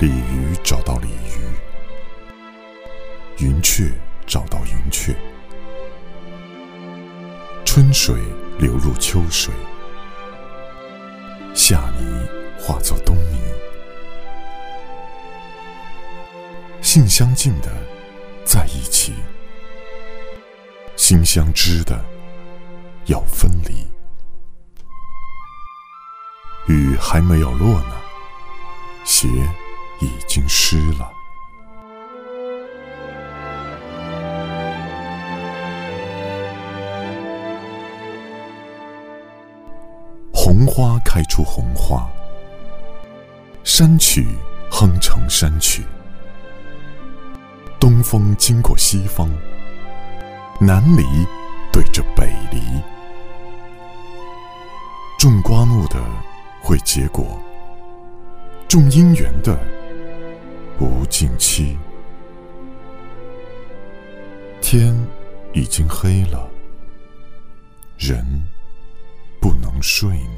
鲤鱼找到鲤鱼，云雀找到云雀，春水流入秋水，夏泥化作冬泥，性相近的在一起，心相知的要分离。雨还没有落呢，鞋已经湿了。红花开出红花，山曲哼成山曲。东风经过西方，南篱对着北篱，种瓜木的。会结果，种姻缘的无尽期。天已经黑了人不能睡呢。